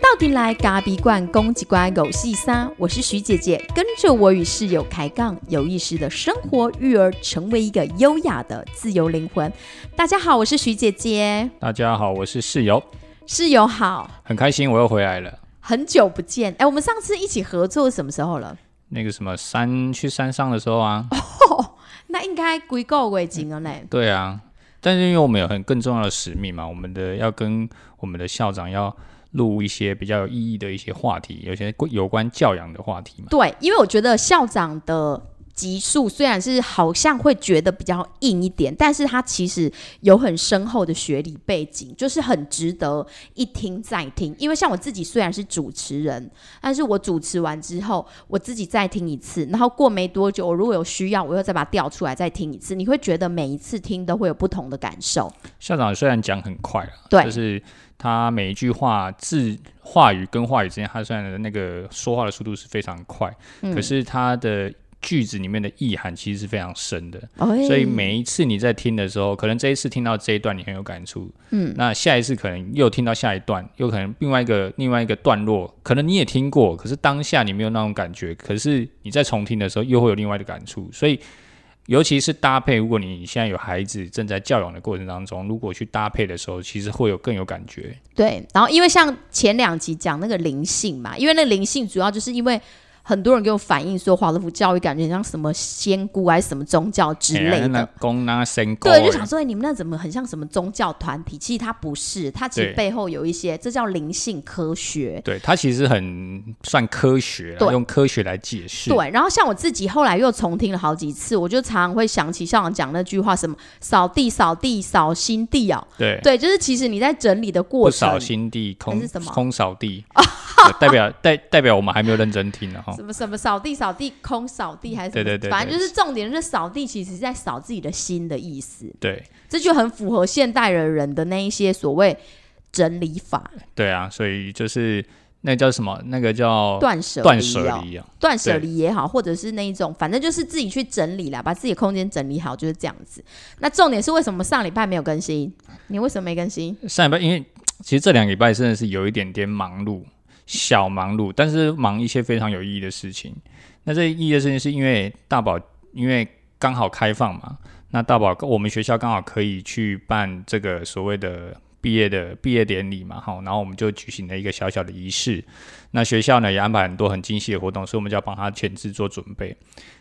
到底来咖比罐公鸡乖狗细沙，我是徐姐姐，跟着我与室友开杠，有意识的生活育儿，成为一个优雅的自由灵魂。大家好，我是徐姐姐，大家好，我是室友，室友好，很开心我又回来了。很久不见，哎，我们上次一起合作什么时候了？那个什么山去山上的时候啊，那应该归够为景了嘞。对啊，但是因为我们有很更重要的使命嘛，我们的要跟我们的校长要录一些比较有意义的一些话题，有些有关教养的话题嘛。对，因为我觉得校长的。级数虽然是好像会觉得比较硬一点，但是它其实有很深厚的学理背景，就是很值得一听再听。因为像我自己虽然是主持人，但是我主持完之后，我自己再听一次，然后过没多久，我如果有需要，我又再把它调出来再听一次，你会觉得每一次听都会有不同的感受。校长虽然讲很快啊，对，就是他每一句话字话语跟话语之间，他虽然那个说话的速度是非常快，可是他的。句子里面的意涵其实是非常深的，所以每一次你在听的时候，可能这一次听到这一段你很有感触，嗯，那下一次可能又听到下一段，又可能另外一个另外一个段落，可能你也听过，可是当下你没有那种感觉，可是你在重听的时候又会有另外的感触，所以尤其是搭配，如果你现在有孩子正在教养的过程当中，如果去搭配的时候，其实会有更有感觉。对，然后因为像前两集讲那个灵性嘛，因为那灵性主要就是因为。很多人给我反映说，华德福教育感觉像什么仙姑还是什么宗教之类的。对，就想说，你们那怎么很像什么宗教团体？其实它不是，它其实背后有一些，这叫灵性科学。对，它其实很算科学，用科学来解释。对，然后像我自己后来又重听了好几次，我就常常会想起校长讲那句话：什么扫地、扫地、扫心地啊。对，对，就是其实你在整理的过程，扫心地，空是什么？空扫地。代表代代表我们还没有认真听呢哈。什么什么扫地扫地空扫地还是对对对，反正就是重点是扫地，其实是在扫自己的心的意思。对，这就很符合现代的人的那一些所谓整理法。对啊，所以就是那叫什么？那个叫断舍断舍离啊，断舍离也好，或者是那一种，反正就是自己去整理啦，把自己的空间整理好，就是这样子。那重点是为什么上礼拜没有更新？你为什么没更新？上礼拜因为其实这两礼拜真的是有一点点忙碌。小忙碌，但是忙一些非常有意义的事情。那这意义的事情是因为大宝，因为刚好开放嘛。那大宝，我们学校刚好可以去办这个所谓的毕业的毕业典礼嘛，好，然后我们就举行了一个小小的仪式。那学校呢也安排很多很精细的活动，所以我们就要帮他前置做准备。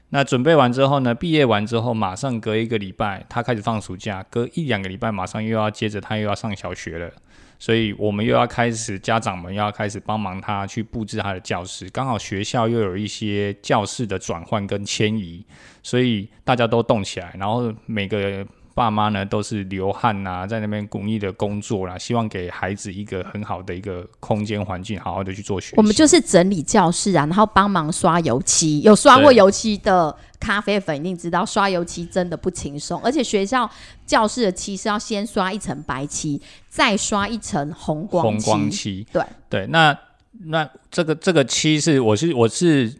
那准备完之后呢，毕业完之后，马上隔一个礼拜，他开始放暑假，隔一两个礼拜，马上又要接着他又要上小学了。所以我们又要开始，家长们又要开始帮忙他去布置他的教室。刚好学校又有一些教室的转换跟迁移，所以大家都动起来，然后每个。爸妈呢都是流汗呐，在那边鼓励的工作啦，希望给孩子一个很好的一个空间环境，好好的去做学习。我们就是整理教室啊，然后帮忙刷油漆。有刷过油漆的咖啡粉一定知道，刷油漆真的不轻松。而且学校教室的漆是要先刷一层白漆，再刷一层红光红光漆。对对，那那这个这个漆是我是我是。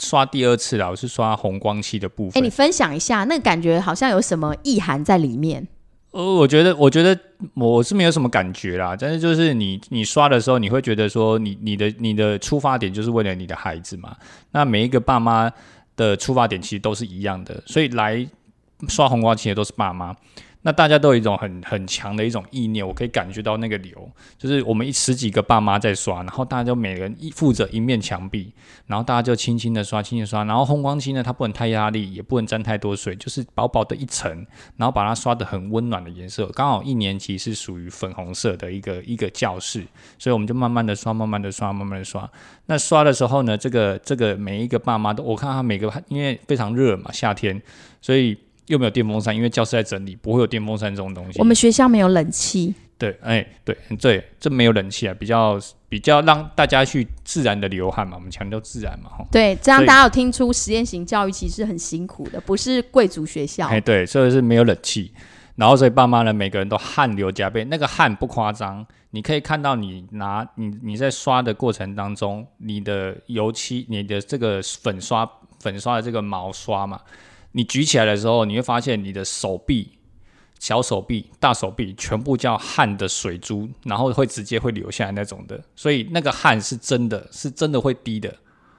刷第二次了，我是刷红光漆的部分。哎，你分享一下，那感觉好像有什么意涵在里面？呃，我觉得，我觉得我是没有什么感觉啦。但是就是你，你刷的时候，你会觉得说，你你的你的出发点就是为了你的孩子嘛。那每一个爸妈的出发点其实都是一样的，所以来刷红光漆的都是爸妈。那大家都有一种很很强的一种意念，我可以感觉到那个流，就是我们一十几个爸妈在刷，然后大家就每人一负责一面墙壁，然后大家就轻轻的刷，轻轻刷，然后红光漆呢，它不能太压力，也不能沾太多水，就是薄薄的一层，然后把它刷的很温暖的颜色。刚好一年级是属于粉红色的一个一个教室，所以我们就慢慢的刷，慢慢的刷，慢慢的刷。那刷的时候呢，这个这个每一个爸妈都，我看他每个因为非常热嘛，夏天，所以。又没有电风扇，因为教室在整理，不会有电风扇这种东西。我们学校没有冷气。对，哎，对，对，这没有冷气啊，比较比较让大家去自然的流汗嘛，我们强调自然嘛，哈。对，这样大家有听出实验型教育其实很辛苦的，不是贵族学校。哎，对，所以是没有冷气，然后所以爸妈呢，每个人都汗流浃背，那个汗不夸张，你可以看到你拿你你在刷的过程当中，你的油漆，你的这个粉刷粉刷的这个毛刷嘛。你举起来的时候，你会发现你的手臂小手臂、大手臂全部叫汗的水珠，然后会直接会流下来那种的，所以那个汗是真的是真的会滴的。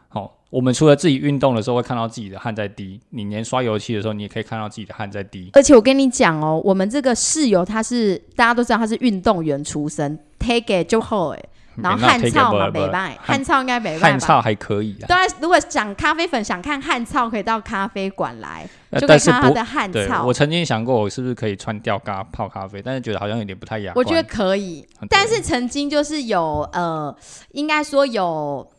哦，我们除了自己运动的时候会看到自己的汗在滴，你连刷油漆的时候，你也可以看到自己的汗在滴。而且我跟你讲哦，我们这个室友他是大家都知道他是运动员出身，take it 就好哎。然后汗臭嘛，北拜汗臭应该北拜汗臭还可以啊。对啊，如果想咖啡粉想看汗臭，可以到咖啡馆来，就可以看他的汗臭。我曾经想过，我是不是可以穿吊嘎泡咖啡，但是觉得好像有点不太雅我觉得可以，但是曾经就是有呃，应该说有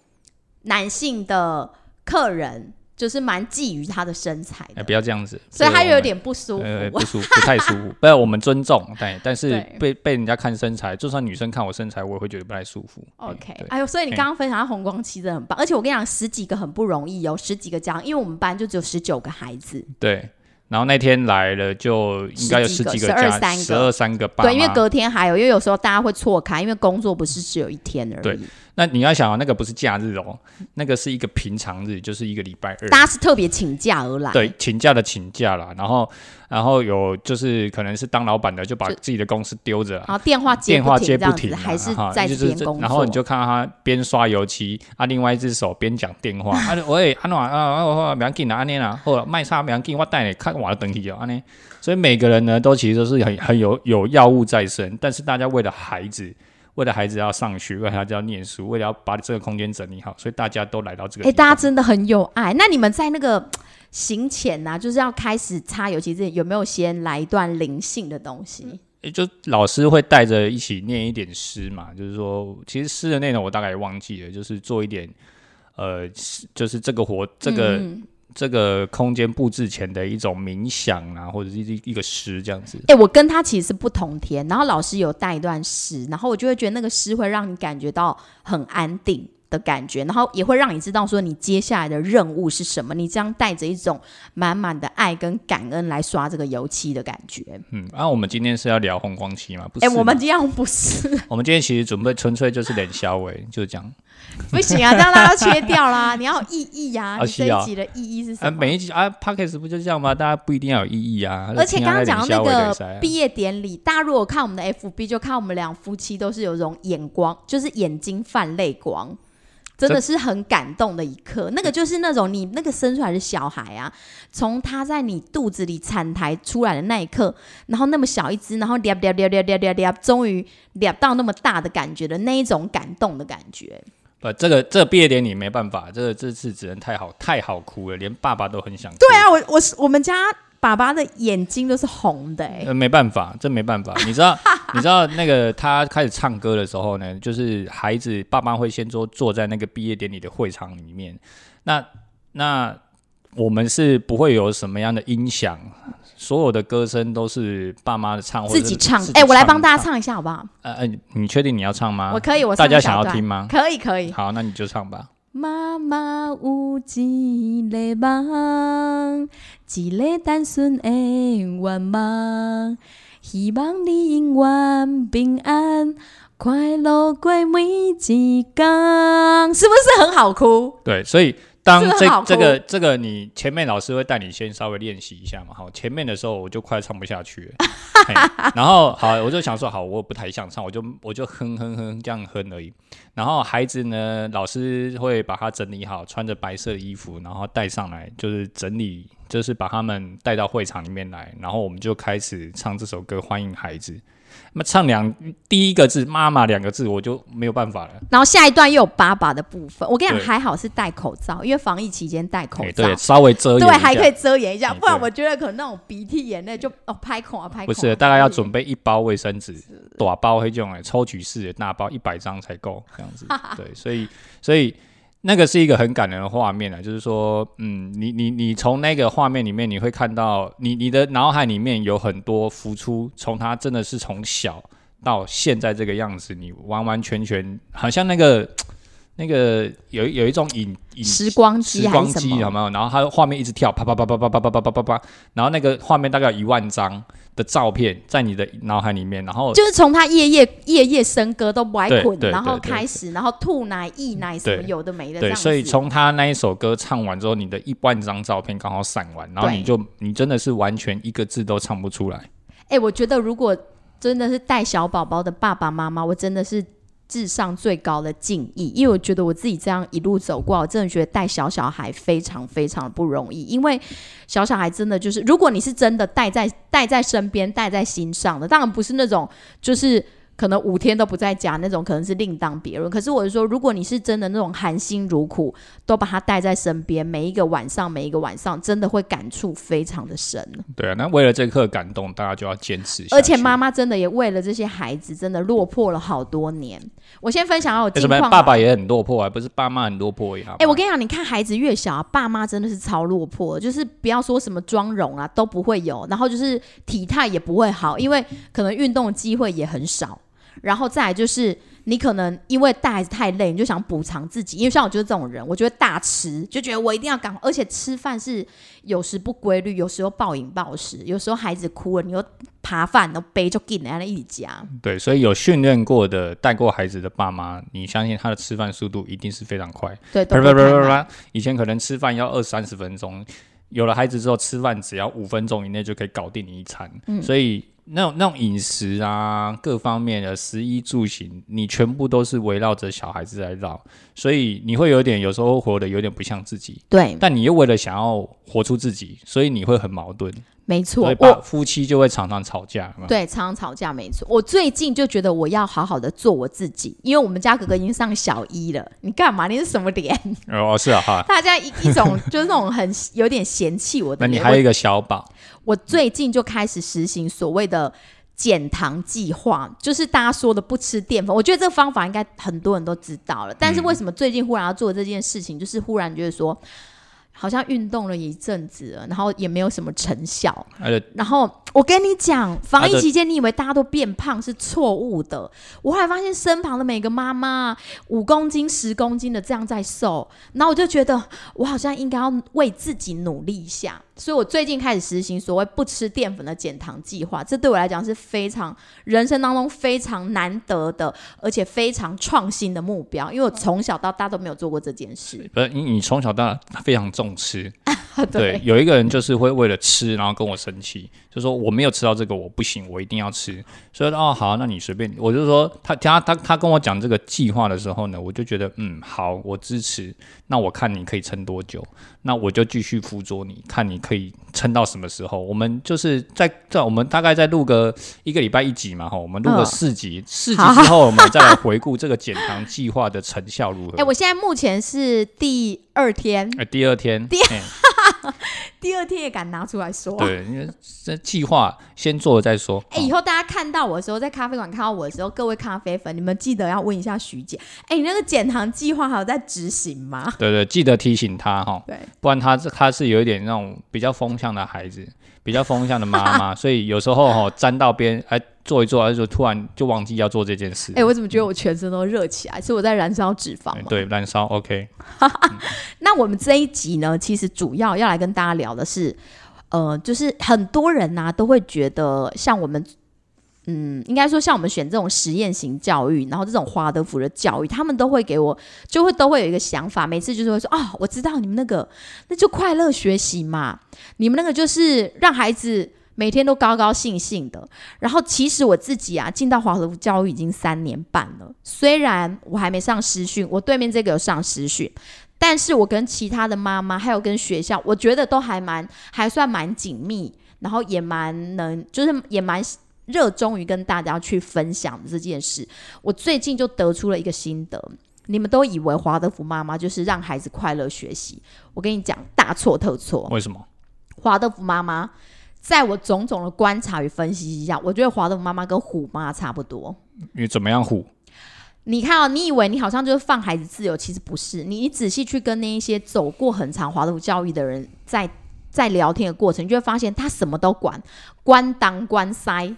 男性的客人。就是蛮觊觎他的身材的，不要这样子，所以他有点不舒服，不舒服，不太舒服。不，我们尊重，对，但是被被人家看身材，就算女生看我身材，我也会觉得不太舒服。OK，哎呦，所以你刚刚分享的红光期真的很棒，而且我跟你讲，十几个很不容易，有十几个这样，因为我们班就只有十九个孩子。对。然后那天来了，就应该有十几个、十二三个、十二三个。对，因为隔天还有，因为有时候大家会错开，因为工作不是只有一天而已。对，那你要想啊，那个不是假日哦，那个是一个平常日，就是一个礼拜二。大家是特别请假而来。对，请假的请假啦，然后。然后有就是可能是当老板的就把自己的公司丢着，然后电话电话接不停，还是在边工作。然后你就看到他边刷油漆，啊，另外一只手边讲电话。啊，喂，安诺啊啊啊！不要紧啊，安尼啦，或者卖差不要紧，我带你看我的东西哦，安尼。所以每个人呢，都其实都是很很有有药物在身，但是大家为了孩子，为了孩子要上学，为了孩子要念书，为了要把这个空间整理好，所以大家都来到这个。哎，大家真的很有爱。那你们在那个。行前呐，就是要开始擦油漆之前，有没有先来一段灵性的东西？也就老师会带着一起念一点诗嘛，就是说，其实诗的内容我大概也忘记了，就是做一点，呃，就是这个活，这个这个空间布置前的一种冥想啊，或者是一一个诗这样子。哎，我跟他其实是不同天，然后老师有带一段诗，然后我就会觉得那个诗会让你感觉到很安定。的感觉，然后也会让你知道说你接下来的任务是什么。你这样带着一种满满的爱跟感恩来刷这个油漆的感觉。嗯，那我们今天是要聊红光漆吗？不是，哎，我们今天不是。我们今天其实准备纯粹就是脸消微，就是这样。不行啊，这样大家切掉啦。你要有意义呀，你这一集的意义是什么？每一集啊 p o d c a s 不就这样吗？大家不一定要有意义啊。而且刚刚讲到那个毕业典礼，大家如果看我们的 FB，就看我们两夫妻都是有种眼光，就是眼睛泛泪光。真的是很感动的一刻，那个就是那种你那个生出来的小孩啊，从他在你肚子里产台出来的那一刻，然后那么小一只，然后嗲嗲嗲嗲嗲嗲嗲，终于嗲到那么大的感觉的那一种感动的感觉。不，这个这个毕业典礼没办法，这个这次只能太好太好哭了，连爸爸都很想。对啊，我我是我们家。爸爸的眼睛都是红的，哎，没办法，这没办法。你知道，你知道那个他开始唱歌的时候呢，就是孩子爸妈会先坐坐在那个毕业典礼的会场里面，那那我们是不会有什么样的音响，所有的歌声都是爸妈的唱，自己唱。哎，我来帮大家唱一下好不好？呃呃，你确定你要唱吗？我可以，我大家想要听吗？可以，可以。好，那你就唱吧。妈妈有一个梦，一个单纯的愿望，希望你永远平安快乐过每一天，是不是很好哭？对，所以。当这这个这个你前面老师会带你先稍微练习一下嘛，好，前面的时候我就快唱不下去了，然后好，我就想说好，我不太想唱，我就我就哼哼哼这样哼而已。然后孩子呢，老师会把他整理好，穿着白色的衣服，然后带上来，就是整理，就是把他们带到会场里面来，然后我们就开始唱这首歌欢迎孩子。那唱两第一个字“妈妈”两个字，我就没有办法了。然后下一段又有爸爸的部分，我跟你讲，还好是戴口罩，因为防疫期间戴口罩，对，稍微遮掩，对，还可以遮掩一下，不然我觉得可能那种鼻涕眼泪就哦拍孔啊拍。不是，大概要准备一包卫生纸，短包会用来抽取式的大包一百张才够这样子。对，所以所以。那个是一个很感人的画面啊，就是说，嗯，你你你从那个画面里面，你会看到你你的脑海里面有很多浮出，从他真的是从小到现在这个样子，你完完全全好像那个那个有有一种影影时光机时光机有没有？然后他画面一直跳，啪啪啪啪啪啪啪啪啪啪啪，然后那个画面大概有一万张。的照片在你的脑海里面，然后就是从他夜夜夜夜笙歌都不爱困，然后开始，然后吐奶、溢奶什么有的没的，对，所以从他那一首歌唱完之后，你的一万张照片刚好散完，然后你就你真的是完全一个字都唱不出来。哎、我觉得如果真的是带小宝宝的爸爸妈妈，我真的是至上最高的敬意，因为我觉得我自己这样一路走过，我真的觉得带小小孩非常非常不容易，因为小小孩真的就是，如果你是真的带在带在身边、带在心上的，当然不是那种就是。可能五天都不在家那种，可能是另当别论。可是我是说，如果你是真的那种含辛茹苦，都把他带在身边，每一个晚上，每一个晚上，真的会感触非常的深。对啊，那为了这一刻感动，大家就要坚持下。而且妈妈真的也为了这些孩子，真的落魄了好多年。我先分享下我为什么近况。爸爸也很落魄啊？不是爸妈很落魄也好？哎、我跟你讲，你看孩子越小、啊，爸妈真的是超落魄，就是不要说什么妆容啊都不会有，然后就是体态也不会好，因为可能运动的机会也很少，然后再来就是你可能因为带孩子太累，你就想补偿自己，因为像我就是这种人，我就会大吃，就觉得我一定要赶，而且吃饭是有时不规律，有时候暴饮暴食，有时候孩子哭了，你又扒饭，然后背就给人家一起夹。对，所以有训练过的、带过孩子的爸妈，你相信他的吃饭速度一定是非常快。对，以前可能吃饭要二三十分钟，有了孩子之后，吃饭只要五分钟以内就可以搞定你一餐。嗯所以那种那种饮食啊，各方面的食衣住行，你全部都是围绕着小孩子来绕，所以你会有点有时候活得有点不像自己，对，但你又为了想要活出自己，所以你会很矛盾，没错夫妻就会常常吵架。对，常常吵架，没错。我最近就觉得我要好好的做我自己，因为我们家哥哥已经上小一了。你干嘛？你是什么脸？哦，是啊哈。大家一一种就是那种很有点嫌弃我的。那你还有一个小宝，我我最近就开始实行所谓的减糖计划，就是大家说的不吃淀粉。我觉得这个方法应该很多人都知道了，但是为什么最近忽然要做这件事情？就是忽然觉得说。好像运动了一阵子了，然后也没有什么成效。然后我跟你讲，防疫期间，你以为大家都变胖是错误的。我后来发现身旁的每个妈妈五公斤、十公斤的这样在瘦，然后我就觉得我好像应该要为自己努力一下。所以我最近开始实行所谓不吃淀粉的减糖计划，这对我来讲是非常人生当中非常难得的，而且非常创新的目标。因为我从小到大都没有做过这件事。不是你，你从小到大非常重吃，对，有一个人就是会为了吃，然后跟我生气，就说我没有吃到这个，我不行，我一定要吃。所以哦，好，那你随便。我就说他他他他跟我讲这个计划的时候呢，我就觉得嗯好，我支持。那我看你可以撑多久，那我就继续辅佐你，看你可以撑到什么时候。我们就是在在我们大概再录个一个礼拜一集嘛，哈，我们录个嗯四集，四集之后我们再来回顾这个减糖计划的成效如何。哎、我现在目前是第二天，哎，第二天，第哎 第二天也敢拿出来说。对，因为这计划先做了再说。哎、以后大家看到我的时候，在咖啡馆看到我的时候，各位咖啡粉，你们记得要问一下徐姐，哎、你那个减糖计划还有在执行吗？对对，记得提醒他哈，对，不然他他是有一点那种比较风向的孩子，比较风向的妈妈，所以有时候哈沾到边，哎做一做，哎就突然就忘记要做这件事。哎、我怎么觉得我全身都热起来？是我在燃烧脂肪吗？对，燃烧 OK，那我们这一集呢，其实主要要来跟大家聊的是，呃，就是很多人呐、都会觉得像我们。嗯，应该说像我们选这种实验型教育，然后这种华德福的教育，他们都会给我，就会都会有一个想法，每次就是会说，哦，我知道你们那个，那就快乐学习嘛，你们那个就是让孩子每天都高高兴兴的。然后其实我自己啊，进到华德福教育已经三年半了，虽然我还没上师训，我对面这个有上师训，但是我跟其他的妈妈，还有跟学校，我觉得都还蛮还算蛮紧密，然后也蛮能，就是也蛮热衷于跟大家去分享这件事。我最近就得出了一个心得。你们都以为华德福妈妈就是让孩子快乐学习，我跟你讲，大错特错。为什么？华德福妈妈，在我种种的观察与分析之下，我觉得华德福妈妈跟虎妈差不多。因为怎么样虎？你看哦，你以为你好像就是放孩子自由，其实不是。你你仔细去跟那一些走过很长华德福教育的人在在聊天的过程，你就会发现他什么都管，关当关塞。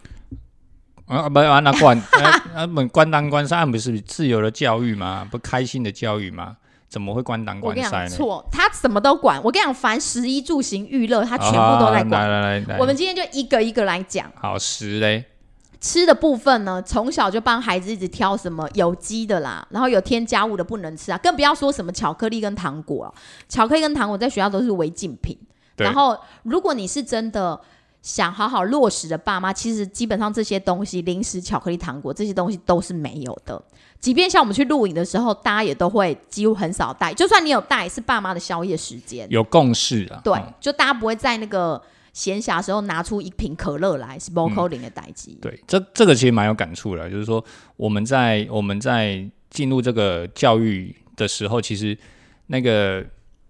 啊不啊那关 啊啊本关当关塞，不是自由的教育吗？不开心的教育吗？怎么会关当我跟你讲关塞呢？错，他什么都管。我跟你讲，凡食衣住行娱乐，他全部都在啊管。来来来来，我们今天就一个一个来讲。好十嘞，吃的部分呢，从小就帮孩子一直挑什么有机的啦，然后有添加物的不能吃啊，更不要说什么巧克力跟糖果了。巧克力跟糖果在学校都是违禁品。然后，如果你是真的想好好落实的爸妈，其实基本上这些东西，零食、巧克力、糖果这些东西都是没有的。即便像我们去露营的时候，大家也都会几乎很少带，就算你有带，是爸妈的宵夜时间。有共识啊。对，嗯就大家不会在那个闲暇时候拿出一瓶可乐来，是 c a l 的代机。对，这这个其实蛮有感触的，就是说我们在我们在进入这个教育的时候，其实那个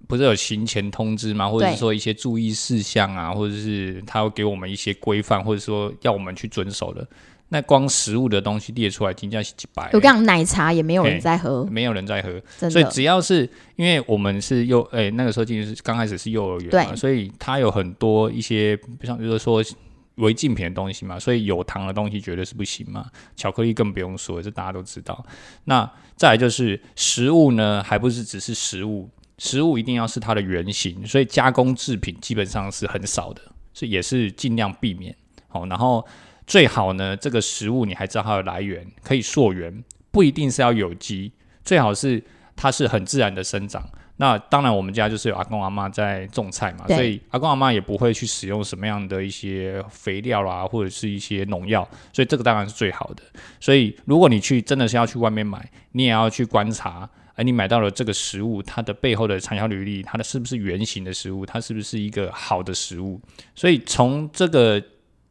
不是有行前通知吗？或者是说一些注意事项啊，或者是他会给我们一些规范，或者说要我们去遵守的。那光食物的东西列出来，金价是几百，我跟你讲，奶茶也没有人在喝，没有人在喝，所以只要是因为我们是幼哎、那个时候进去是刚开始是幼儿园嘛，所以它有很多一些像比如说违禁品的东西嘛，所以有糖的东西绝对是不行嘛，巧克力更不用说，这大家都知道。那再来就是食物呢，还不是只是食物，食物一定要是它的原型，所以加工制品基本上是很少的，所以也是尽量避免。好，然后最好呢，这个食物你还知道它的来源，可以溯源，不一定是要有机，最好是它是很自然的生长。那当然，我们家就是有阿公阿妈在种菜嘛，所以阿公阿妈也不会去使用什么样的一些肥料啦，或者是一些农药，所以这个当然是最好的。所以如果你去真的是要去外面买，你也要去观察，而你买到了这个食物，它的背后的产销履历，它的是不是圆形的食物，它是不是一个好的食物？所以从这个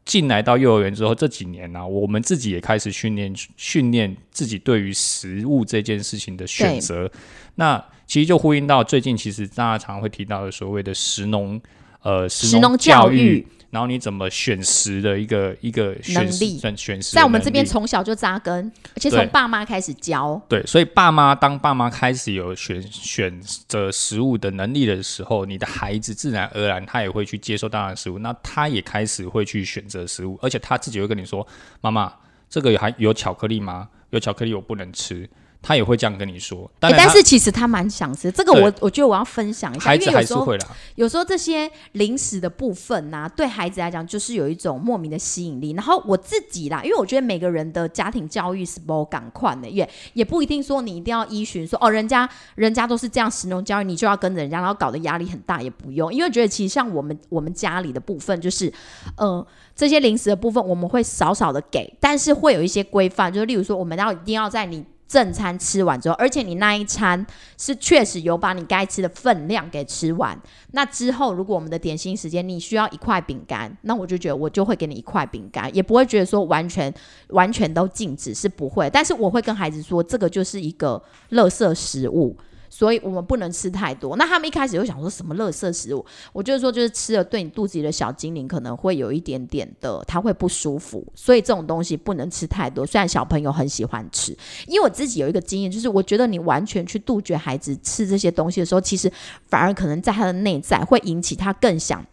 进来到幼儿园之后，这几年呢、我们自己也开始训练训练自己对于食物这件事情的选择。那其实就呼应到最近，其实大家常常会提到的所谓的食农，呃，食农教教育然后你怎么选食的一个一个选食能力选选食的在我们这边从小就扎根，而且从爸妈开始教。对，所以爸妈当爸妈开始有选选择食物的能力的时候，你的孩子自然而然他也会去接受大量的食物，那他也开始会去选择食物，而且他自己会跟你说：“妈妈，这个有还有巧克力吗？有巧克力我不能吃。”他也会这样跟你说。当诶然他，但是其实他蛮想吃这个我，对我觉得我要分享一下，孩子因为有时候还是会啦。有时候这些零食的部分呐、对孩子来讲就是有一种莫名的吸引力。然后我自己啦，因为我觉得每个人的家庭教育是不赶快的，也也不一定说你一定要依循说哦，人家人家都是这样实农教育，你就要跟着人家，然后搞得压力很大，也不用。因为觉得其实像我们我们家里的部分，就是呃这些零食的部分，我们会少少的给，但是会有一些规范，就是例如说我们要一定要在你。正餐吃完之后，而且你那一餐是确实有把你该吃的分量给吃完，那之后，如果我们的点心时间你需要一块饼干，那我就觉得我就会给你一块饼干，也不会觉得说完全完全都禁止，是不会。但是我会跟孩子说，这个就是一个垃圾食物。所以我们不能吃太多。那他们一开始就想说什么垃圾食物？我就是说，就是吃了对你肚子里的小精灵可能会有一点点的，他会不舒服。所以这种东西不能吃太多。虽然小朋友很喜欢吃，因为我自己有一个经验，就是我觉得你完全去杜绝孩子吃这些东西的时候，其实反而可能在他的内在会引起他更想，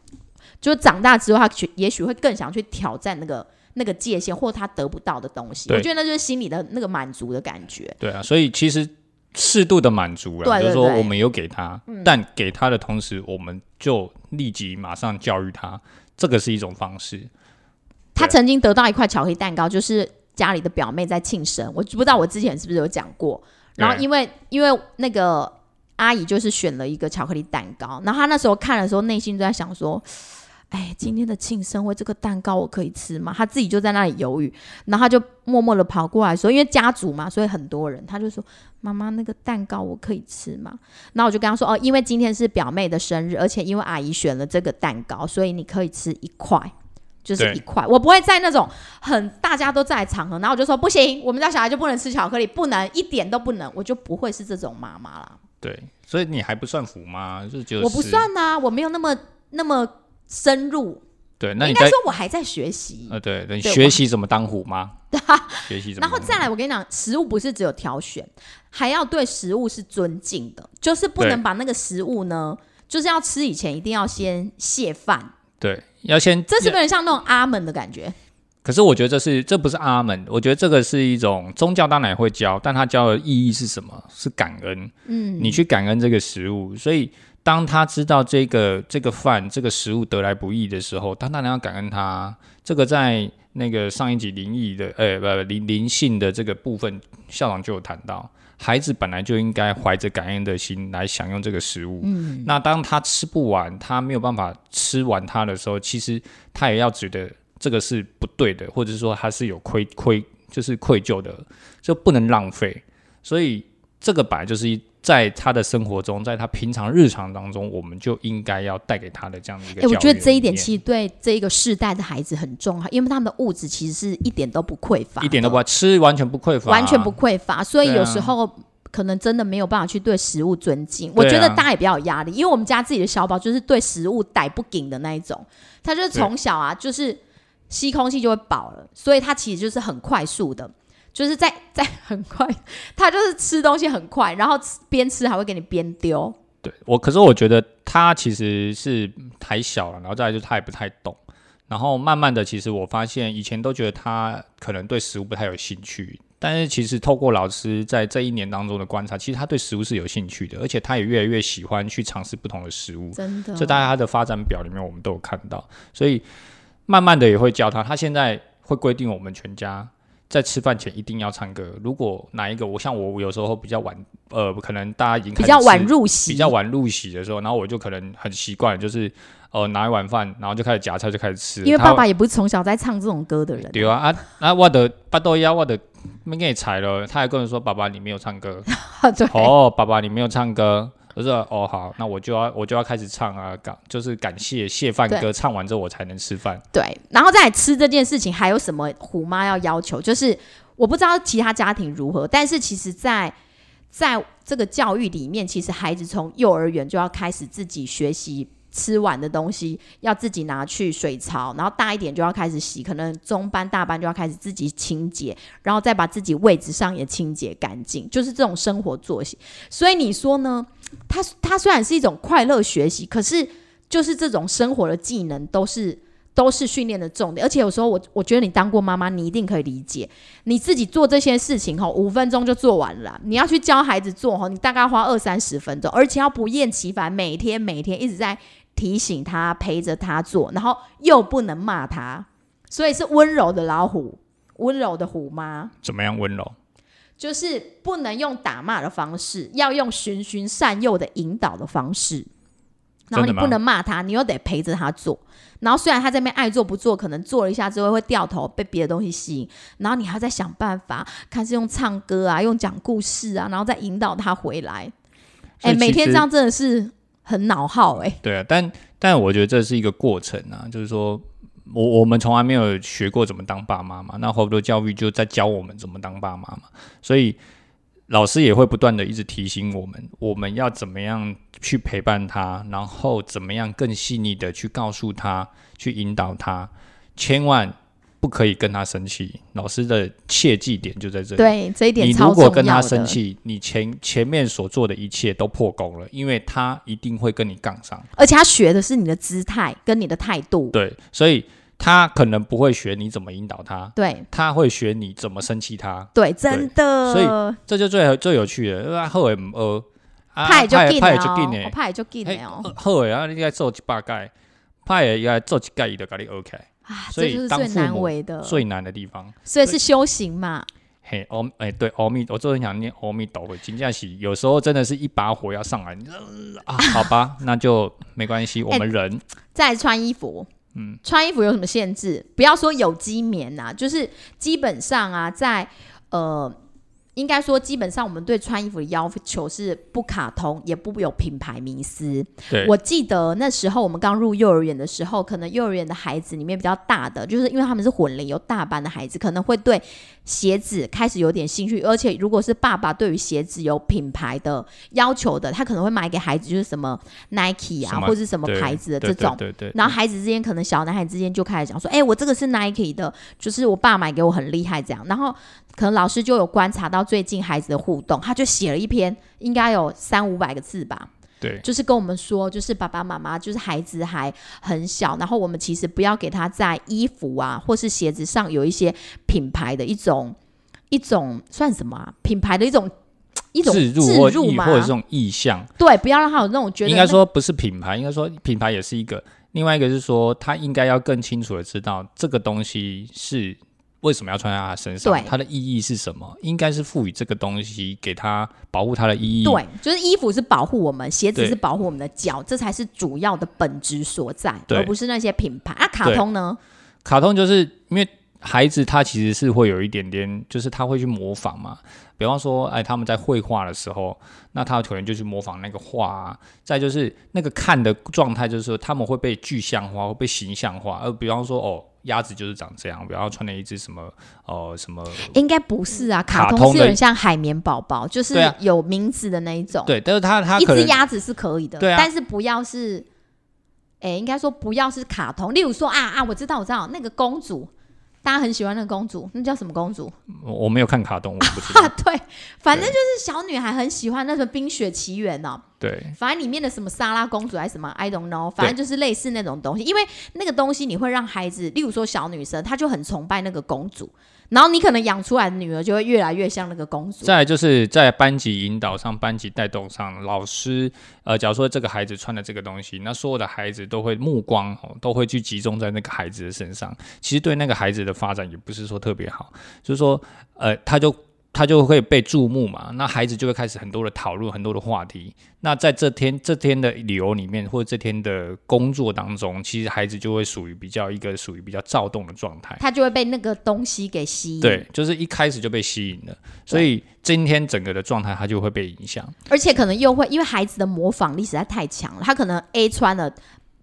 就是长大之后，他去也许会更想去挑战那个那个界限，或他得不到的东西。我觉得那就是心里的那个满足的感觉。对啊，所以其实适度的满足了，就是说我们有给他，但给他的同时，我们就立即马上教育他，这个是一种方式。他曾经得到一块巧克力蛋糕，就是家里的表妹在庆生，我不知道我之前是不是有讲过。然后因为因为那个阿姨就是选了一个巧克力蛋糕，然后她那时候看的时候，内心就在想说。哎，今天的庆生会这个蛋糕我可以吃吗？他自己就在那里犹豫，然后他就默默的跑过来说，因为家族嘛，所以很多人，他就说：“妈妈，那个蛋糕我可以吃吗？”然后我就跟他说：“哦，因为今天是表妹的生日，而且因为阿姨选了这个蛋糕，所以你可以吃一块。”就是一块，我不会在那种很大家都在场合，然后我就说不行，我们家小孩就不能吃巧克力，不能一点都不能，我就不会是这种妈妈啦。对，所以你还不算虎妈，就是就是我不算呐、我没有那么那么深入，对，那应该说我还在学习。呃对对，你 学习怎么当虎妈，学习怎么然后再来，我跟你讲，食物不是只有挑选，还要对食物是尊敬的，就是不能把那个食物呢，就是要吃以前一定要先谢饭，对要先这是不是有点像那种阿门的感觉？可是我觉得这是这不是阿门，我觉得这个是一种宗教，当然也会教，但他教的意义是什么？是感恩。嗯，你去感恩这个食物，所以当他知道这个这个饭这个食物得来不易的时候，他当然要感恩他。这个在那个上一集灵异的，呃，不灵灵性的这个部分，校长就有谈到，孩子本来就应该怀着感恩的心来享用这个食物。嗯，那当他吃不完，他没有办法吃完它的时候，其实他也要觉得这个是不对的，或者说他是有亏亏，就是愧疚的，就不能浪费。所以这个本来就是一。在他的生活中，在他平常日常当中，我们就应该要带给他的这样的一个。哎，我觉得这一点其实对这一个世代的孩子很重要，因为他们的物质其实是一点都不匮乏，一点都不吃，完全不匮乏，完全不匮乏。所以有时候可能真的没有办法去对食物尊敬。我觉得大家也比较有压力，因为我们家自己的小宝就是对食物逮不紧的那一种，他就是从小啊，就是吸空气就会饱了，所以他其实就是很快速的。就是在在很快，他就是吃东西很快，然后边吃还会给你边丢。对我，可是我觉得他其实是太小了，然后再来就他也不太懂，然后慢慢的，其实我发现以前都觉得他可能对食物不太有兴趣，但是其实透过老师在这一年当中的观察，其实他对食物是有兴趣的，而且他也越来越喜欢去尝试不同的食物。真的，这大家他的发展表里面我们都有看到，所以慢慢的也会教他，他现在会规定我们全家。在吃饭前一定要唱歌。如果哪一个我像我有时候比较晚，呃，可能大家已经比较晚入席，比较晚入席的时候，然后我就可能很习惯，就是呃拿一碗饭，然后就开始夹菜就开始吃。因为爸爸也不是从小在唱这种歌的人。对啊啊啊！我的巴豆鸭，我的没给你踩了。他还跟我说：“爸爸，你没有唱歌。”哦，爸爸，你没有唱歌。我说哦好，那我就要我就要开始唱啊，感就是感谢谢饭歌，唱完之后我才能吃饭。对，然后再吃这件事情，还有什么虎妈要要求？就是我不知道其他家庭如何，但是其实，在在这个教育里面，其实孩子从幼儿园就要开始自己学习。吃完的东西要自己拿去水槽，然后大一点就要开始洗，可能中班、大班就要开始自己清洁，然后再把自己位置上也清洁干净，就是这种生活作息。所以你说呢？他他虽然是一种快乐学习，可是就是这种生活的技能都是都是训练的重点。而且有时候我我觉得你当过妈妈，你一定可以理解，你自己做这些事情吼，五分钟就做完了。你要去教孩子做吼，你大概花二三十分钟，而且要不厌其烦，每天每天一直在。提醒他，陪着他做，然后又不能骂他，所以是温柔的老虎，温柔的虎妈。怎么样温柔？就是不能用打骂的方式，要用循循善诱的引导的方式。然后你不能骂他，你又得陪着他做。然后虽然他这边爱做不做，可能做了一下之后会掉头，被别的东西吸引。然后你还要再想办法，看是用唱歌啊，用讲故事啊，然后再引导他回来。哎，每天这样真的是。很恼耗哎，对啊，但但我觉得这是一个过程啊，就是说我我们从来没有学过怎么当爸妈嘛，那后多教育就在教我们怎么当爸妈嘛，所以老师也会不断的一直提醒我们，我们要怎么样去陪伴他，然后怎么样更细腻的去告诉他，去引导他，千万。不可以跟他生气，老师的切记点就在这里。对，这一点你如果跟他生气，你前前面所做的一切都破功了，因为他一定会跟你杠上。而且他学的是你的姿态跟你的态度。对，所以他可能不会学你怎么引导他。对，他会学你怎么生气他。对，真的。所以这就最最有趣的，因为后尾呃，派就进派就进派就进哦。后尾啊，你应该做一百盖，派应该做一盖，伊就给你 OK。啊，这就是最难为的，最难的地方。所以是修行嘛？嘿，阿哎，对，阿弥，我就很想念阿弥陀佛。金架喜有时候真的是一把火要上来，啊，好吧，那就没关系。我们人在穿衣服，嗯，穿衣服有什么限制？不要说有机棉呐，就是基本上啊，在呃。应该说，基本上我们对穿衣服的要求是不卡通，也不有品牌迷思。我记得那时候我们刚入幼儿园的时候，可能幼儿园的孩子里面比较大的，就是因为他们是混龄，有大班的孩子可能会对鞋子开始有点兴趣。而且如果是爸爸对于鞋子有品牌的要求的，他可能会买给孩子就是什么 Nike 啊，或者是什么牌子的这种。对对。然后孩子之间可能小男孩之间就开始讲说：“哎，我这个是 Nike 的，就是我爸买给我很厉害这样。”然后。可能老师就有观察到最近孩子的互动，他就写了一篇，应该有三五百个字吧。对，就是跟我们说，就是爸爸妈妈，就是孩子还很小，然后我们其实不要给他在衣服啊或是鞋子上有一些品牌的一种一种算什么啊？品牌的一种一种置入或置入嘛或者这种意向，对，不要让他有那种觉得那应该说不是品牌，应该说品牌也是一个。另外一个是说，他应该要更清楚的知道这个东西是为什么要穿在他身上对，它的意义是什么，应该是赋予这个东西给他保护他的意义。对，就是衣服是保护我们，鞋子是保护我们的脚，这才是主要的本质所在，而不是那些品牌。啊，卡通呢？卡通就是因为孩子他其实是会有一点点，就是他会去模仿嘛。比方说，哎，他们在绘画的时候，那他可能就去模仿那个画啊。再就是那个看的状态，就是说他们会被具象化，会被形象化。而比方说，哦，鸭子就是长这样，然后穿了一只什么，呃，什么，应该不是啊，卡通的是有点像海绵宝宝，就是有名字的那一种。对，但是它它一只鸭子是可以的，对啊但是不要是，哎、应该说不要是卡通。例如说啊啊，我知道我知道，那个公主，大家很喜欢那个公主，那叫什么公主？我我没有看卡通，我不知啊道。对，反正就是小女孩很喜欢那个《冰雪奇缘》哦，对，反正里面的什么莎拉公主还是什么，I don't know，反正就是类似那种东西。因为那个东西你会让孩子，例如说小女生，她就很崇拜那个公主，然后你可能养出来的女儿就会越来越像那个公主。再来就是在班级引导上、班级带动上，老师呃，假如说这个孩子穿的这个东西，那所有的孩子都会目光哦，都会去集中在那个孩子的身上。其实对那个孩子的发展也不是说特别好，就是说呃，他就他就会被注目嘛，那孩子就会开始很多的讨论、很多的话题。那在这天这天的旅游里面，或者这天的工作当中，其实孩子就会属于比较一个属于比较躁动的状态。他就会被那个东西给吸引。对，就是一开始就被吸引了，所以今天整个的状态他就会被影响。而且可能又会因为孩子的模仿力实在太强了，他可能 A 穿了，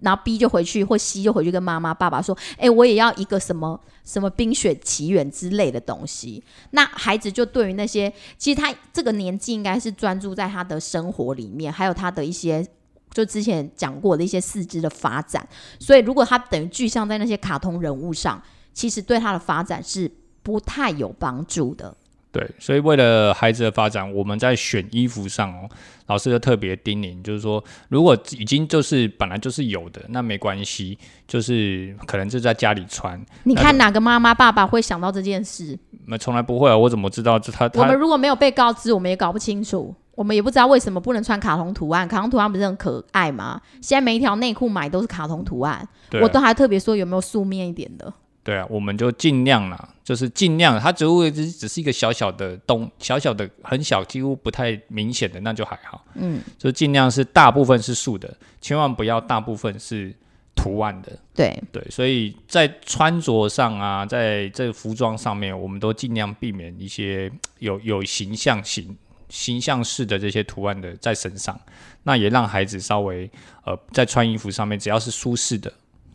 然后 B 就回去或 C 就回去跟妈妈、爸爸说：“哎、我也要一个什么什么《冰雪奇缘》之类的东西。”那孩子就对于那些，其实他这个年纪应该是专注在他的生活里面，还有他的一些。就之前讲过的一些四肢的发展，所以如果他等于具象在那些卡通人物上，其实对他的发展是不太有帮助的。对，所以为了孩子的发展，我们在选衣服上哦，老师就特别叮咛，就是说，如果已经就是本来就是有的，那没关系，就是可能就在家里穿。你看哪个妈妈爸爸会想到这件事？那从来不会啊，我怎么知道这他我们如果没有被告知，我们也搞不清楚，我们也不知道为什么不能穿卡通图案。卡通图案不是很可爱吗？现在每一条内裤买都是卡通图案，我都还特别说有没有素面一点的。对啊，我们就尽量啦，就是尽量，它只会只只是一个小小的东，小小的很小，几乎不太明显的，那就还好。嗯，就尽量是大部分是素的，千万不要大部分是图案的。对，对，所以在穿着上啊，在这个服装上面，我们都尽量避免一些有有形象形形象式的这些图案的在身上。那也让孩子稍微呃在穿衣服上面，只要是舒适的，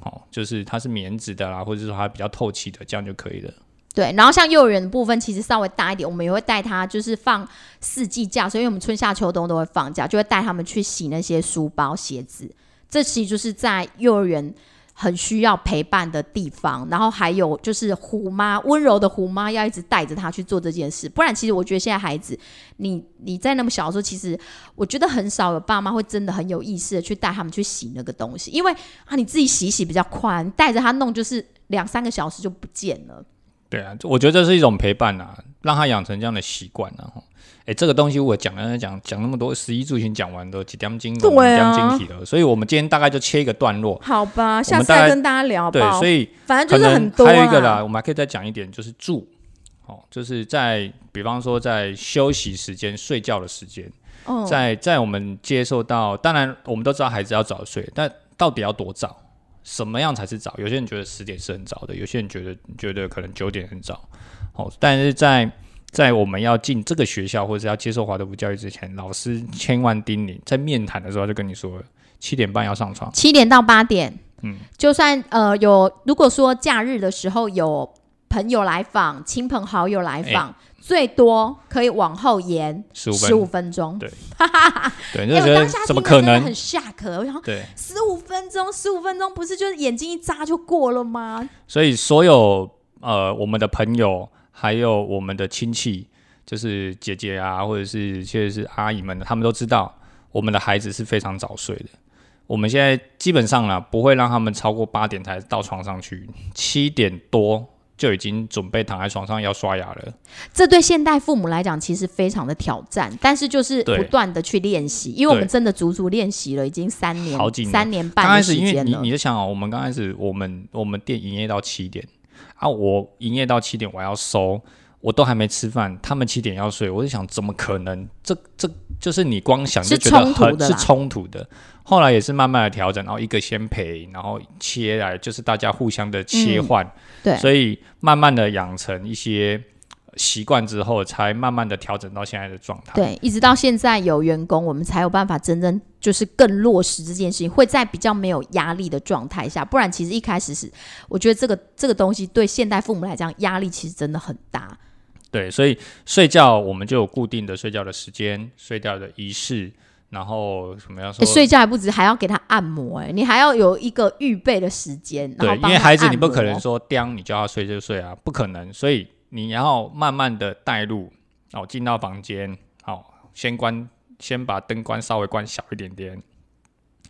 哦，就是它是棉质的啦，或者说它比较透气的，这样就可以了。对，然后像幼儿园的部分，其实稍微大一点，我们也会带他就是放四季假，所以我们春夏秋冬都会放假，就会带他们去洗那些书包、鞋子。这其实就是在幼儿园很需要陪伴的地方。然后还有就是虎妈，温柔的虎妈要一直带着他去做这件事，不然其实我觉得现在孩子，你你在那么小的时候，其实我觉得很少有爸妈会真的很有意识的去带他们去洗那个东西，因为啊你自己洗洗比较快，带着他弄就是两三个小时就不见了。对啊，我觉得这是一种陪伴啊，让他养成这样的习惯啊。吼哎，这个东西我讲了讲讲那么多，十一住行讲完都几点钟，对啊几点钟体了，所以我们今天大概就切一个段落。好吧，下次再跟大家聊好对，所以反正就是很多还有一个啦，我们还可以再讲一点，就是住，哦，就是在比方说在休息时间、睡觉的时间，嗯，在在我们接受到，当然我们都知道孩子要早睡，但到底要多早？什么样才是早？有些人觉得十点是很早的，有些人觉得觉得可能九点很早。哦，但是在在我们要进这个学校或者要接受华德福教育之前，老师千万叮咛，在面谈的时候就跟你说了，七点半要上床。七点到八点，嗯，就算呃有，如果说假日的时候有朋友来访、亲朋好友来访，最多可以往后延十五分十五分钟。对 哎、对，你就觉下怎么可能很？下课，我想对，十五分钟，十五分钟不是就是眼睛一眨就过了吗？所以所有呃我们的朋友，还有我们的亲戚，就是姐姐啊，或者是确实是阿姨们，他们都知道我们的孩子是非常早睡的。我们现在基本上呢，不会让他们超过八点才到床上去，七点多就已经准备躺在床上要刷牙了。这对现代父母来讲其实非常的挑战，但是就是不断的去练习，因为我们真的足足练习了已经三年好几年三年刚开半的始因为你时间了。你就想哦，我们刚开始我们我们店营业到七点啊，我营业到七点我要收，我都还没吃饭，他们七点要睡，我就想怎么可能？这这就是你光想就觉得很是冲突的。后来也是慢慢的调整，然后一个先赔，然后切来，就是大家互相的切换，嗯对，所以慢慢的养成一些习惯之后，才慢慢的调整到现在的状态。对，一直到现在有员工，我们才有办法真正就是更落实这件事情，会在比较没有压力的状态下。不然，其实一开始是我觉得这个这个东西对现代父母来讲压力其实真的很大。对，所以睡觉我们就有固定的睡觉的时间、睡觉的仪式，然后什么样睡觉还不止，还要给他按摩、哎，你还要有一个预备的时间，对，因为孩子你不可能说刁你叫他睡就睡啊，不可能，所以你要慢慢的带入，哦，进到房间，好、先关，先把灯关稍微关小一点点，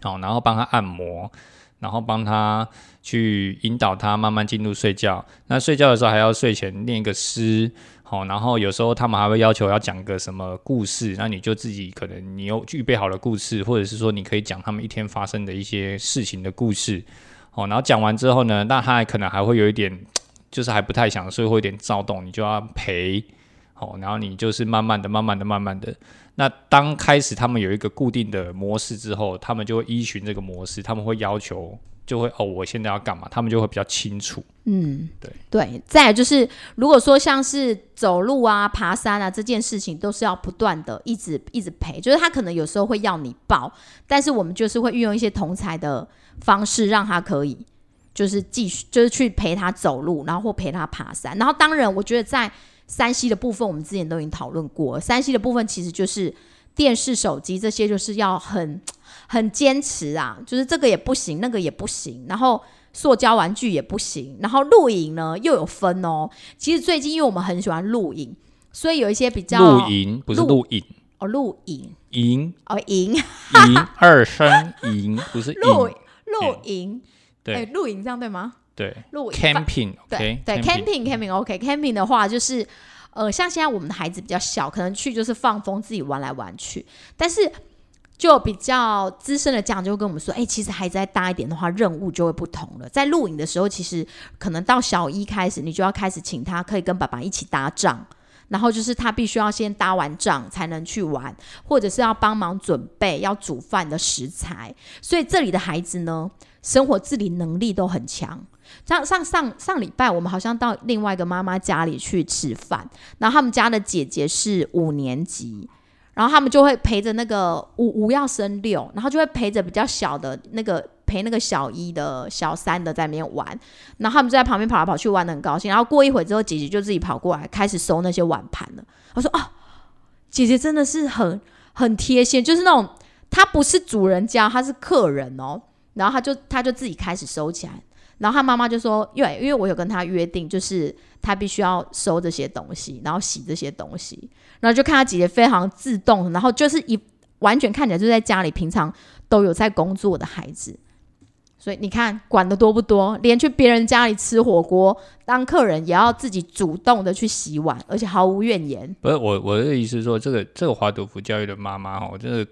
好、然后帮他按摩，然后帮他去引导他慢慢进入睡觉。那睡觉的时候还要睡前念一个诗，好、然后有时候他们还会要求要讲个什么故事，那你就自己可能你有预备好了故事，或者是说你可以讲他们一天发生的一些事情的故事。哦，然后讲完之后呢，那他还可能还会有一点，就是还不太想所以，会有点躁动，你就要陪。哦，然后你就是慢慢的、慢慢的、慢慢的。那当开始他们有一个固定的模式之后，他们就会依循这个模式，他们会要求，就会哦，我现在要干嘛？他们就会比较清楚。嗯，对对。再来就是，如果说像是走路啊、爬山啊这件事情，都是要不断的一直一直陪，就是他可能有时候会要你抱，但是我们就是会运用一些同才的方式，让他可以就是继续就是去陪他走路，然后或陪他爬山。然后当然，我觉得在山西的部分，我们之前都已经讨论过，山西的部分其实就是电视、手机这些，就是要很很坚持啊，就是这个也不行，那个也不行，然后。塑胶玩具也不行，然后露营呢又有分哦。其实最近因为我们很喜欢露营，所以有一些比较露营不是露露营，哦露营营哦营营二声营不是 露营，露营，哎对露营这样对吗？对露营，camping 对对 camping camping OK camping 的话就是呃像现在我们的孩子比较小，可能去就是放风自己玩来玩去，但是。就比较资深的家长就会跟我们说，哎、其实孩子再大一点的话，任务就会不同了。在露营的时候，其实可能到小一开始，你就要开始请他可以跟爸爸一起搭帐，然后就是他必须要先搭完帐才能去玩，或者是要帮忙准备要煮饭的食材。所以这里的孩子呢，生活自理能力都很强。上上上上礼拜，我们好像到另外一个妈妈家里去吃饭，然后他们家的姐姐是五年级，然后他们就会陪着那个五五要升六，然后就会陪着比较小的那个陪那个小一的小三的在那边玩，然后他们就在旁边跑来跑去玩的很高兴，然后过一会之后，姐姐就自己跑过来开始收那些碗盘了。我说哦，姐姐真的是很很贴心，就是那种她不是主人家，她是客人哦，然后他就他就自己开始收起来。然后他妈妈就说：“因为因为我有跟他约定，就是他必须要收这些东西，然后洗这些东西。然后就看他姐姐非常自动，然后就是一完全看起来就在家里平常都有在工作的孩子。所以你看管的多不多？连去别人家里吃火锅当客人，也要自己主动的去洗碗，而且毫无怨言。不是我我的意思是说，这个这个华德福教育的妈妈哈，就是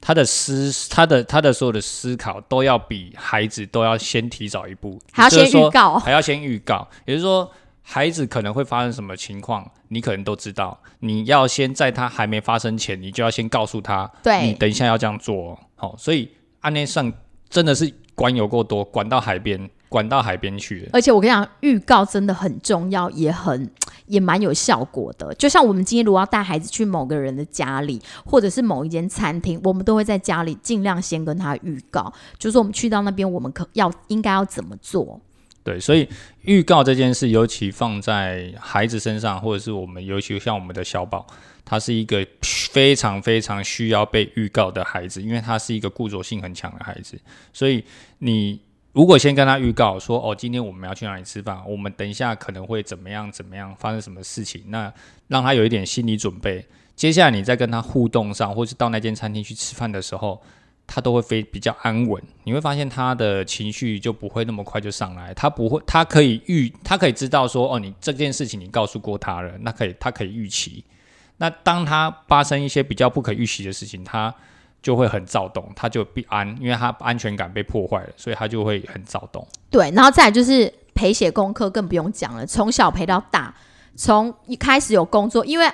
她的思他的他的所有的思考都要比孩子都要先提早一步，还要先预告还要先预告，也就是说。孩子可能会发生什么情况，你可能都知道。你要先在他还没发生前，你就要先告诉他，对你等一下要这样做哦。好、所以案例上真的是管有够多，管到海边，管到海边去了。而且我跟你讲，预告真的很重要，也很也蛮有效果的。就像我们今天如果要带孩子去某个人的家里，或者是某一间餐厅，我们都会在家里尽量先跟他预告，就是说我们去到那边，我们可要应该要怎么做。对，所以预告这件事，尤其放在孩子身上，或者是我们，尤其像我们的小宝，他是一个非常非常需要被预告的孩子，因为他是一个固着性很强的孩子。所以你如果先跟他预告说，哦，今天我们要去哪里吃饭，我们等一下可能会怎么样怎么样，发生什么事情，那让他有一点心理准备。接下来你再跟他互动上，或是到那间餐厅去吃饭的时候，他都会非比较安稳。你会发现他的情绪就不会那么快就上来，他不会，他可以预，他可以知道说，哦，你这件事情你告诉过他了，那可以，他可以预期。那当他发生一些比较不可预期的事情，他就会很躁动，他就不安，因为他安全感被破坏了，所以他就会很躁动。对，然后再来就是陪写功课，更不用讲了，从小陪到大，从一开始有工作，因为。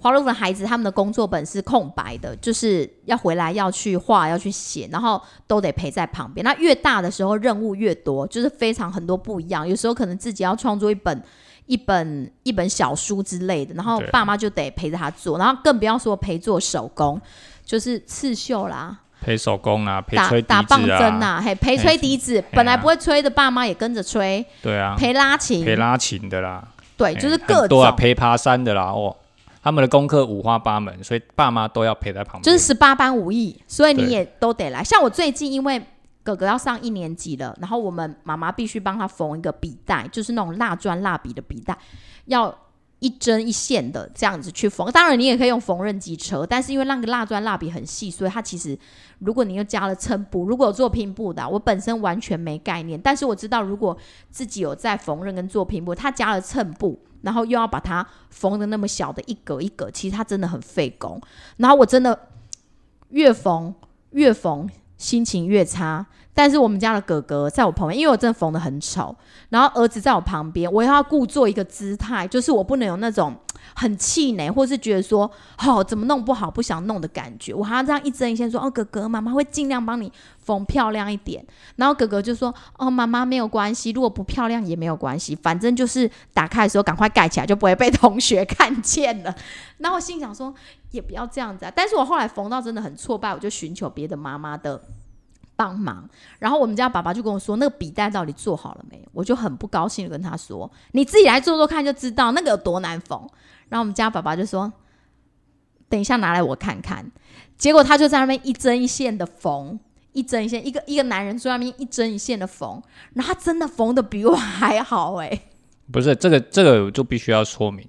华罗的孩子，他们的工作本是空白的，就是要回来要去画，要去写，然后都得陪在旁边。那越大的时候，任务越多，就是非常很多不一样。有时候可能自己要创作一本一本一本小书之类的，然后爸妈就得陪着他做，然后更不要说陪做手工，就是刺绣啦，陪手工啊，陪打打棒针啊，嘿，陪吹笛子，本来不会吹的爸妈也跟着吹，对啊，陪拉琴，陪拉琴的啦，对，就是各种。啊，陪爬山的啦，哦。他们的功课五花八门，所以爸妈都要陪在旁边。就是十八般武艺，所以你也都得来。像我最近，因为哥哥要上一年级了，然后我们妈妈必须帮他缝一个笔袋，就是那种蜡砖蜡笔的笔袋，要一针一线的这样子去缝。当然，你也可以用缝纫机车，但是因为那个蜡砖蜡笔很细，所以它其实如果你又加了衬布，如果有做拼布的，我本身完全没概念，但是我知道如果自己有在缝纫跟做拼布，它加了衬布。然后又要把它缝的那么小的一格一格，其实它真的很费工。然后我真的越缝越缝，心情越差。但是我们家的哥哥在我旁边，因为我真的缝的很丑。然后儿子在我旁边，我要故作一个姿态，就是我不能有那种。很气馁，或是觉得说，哦，怎么弄不好，不想弄的感觉，我还要这样一针一线说，哦，哥哥，妈妈会尽量帮你缝漂亮一点。然后哥哥就说，哦，妈妈没有关系，如果不漂亮也没有关系，反正就是打开的时候赶快盖起来，就不会被同学看见了。然后我心想说，也不要这样子啊。但是我后来缝到真的很挫败，我就寻求别的妈妈的帮忙。然后我们家爸爸就跟我说，那个笔袋到底做好了没？我就很不高兴的跟他说，你自己来做做看就知道那个有多难缝。然后我们家爸爸就说：“等一下拿来我看看。”结果他就在那边一针一线的缝，一针一线，一个一个男人在那边一针一线的缝，然后他真的缝的比我还好哎！不是这个这个就必须要说明，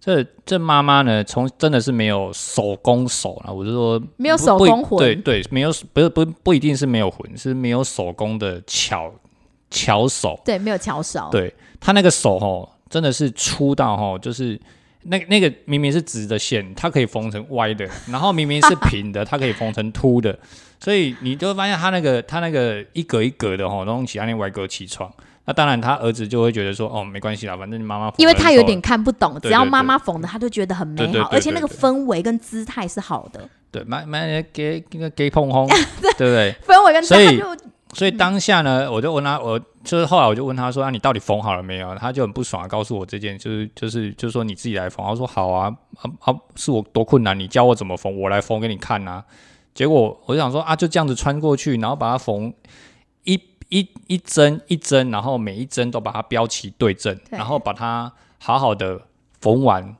这这妈妈呢，从真的是没有手工手了，我是说没有手工魂，对对，没有不是不不一定是没有魂，是没有手工的巧巧手，对，没有巧手，对他那个手哦，真的是粗到哦，就是。那那个明明是直的线，它可以缝成歪的；然后明明是平的，它可以缝成凸的。所以你就会发现，他那个他那个一格一格的哈，弄起来那歪格起床。那当然，他儿子就会觉得说，哦，没关系啦，反正你妈妈。因为他有点看不懂，只要妈妈缝的，他就觉得很美好，而且那个氛围跟姿态是好的。对，买买给给给碰碰，对不对？氛围跟所以。所以当下呢，我就问他，我就是后来我就问他说：“啊，你到底缝好了没有？”他就很不爽，告诉我这件就是就是就是说你自己来缝。他说：“好啊，啊啊，是我多困难，你教我怎么缝，我来缝给你看呐。”结果我就想说啊，就这样子穿过去，然后把它缝一一一针一针，然后每一针都把它标齐对正，然后把它好好的缝完，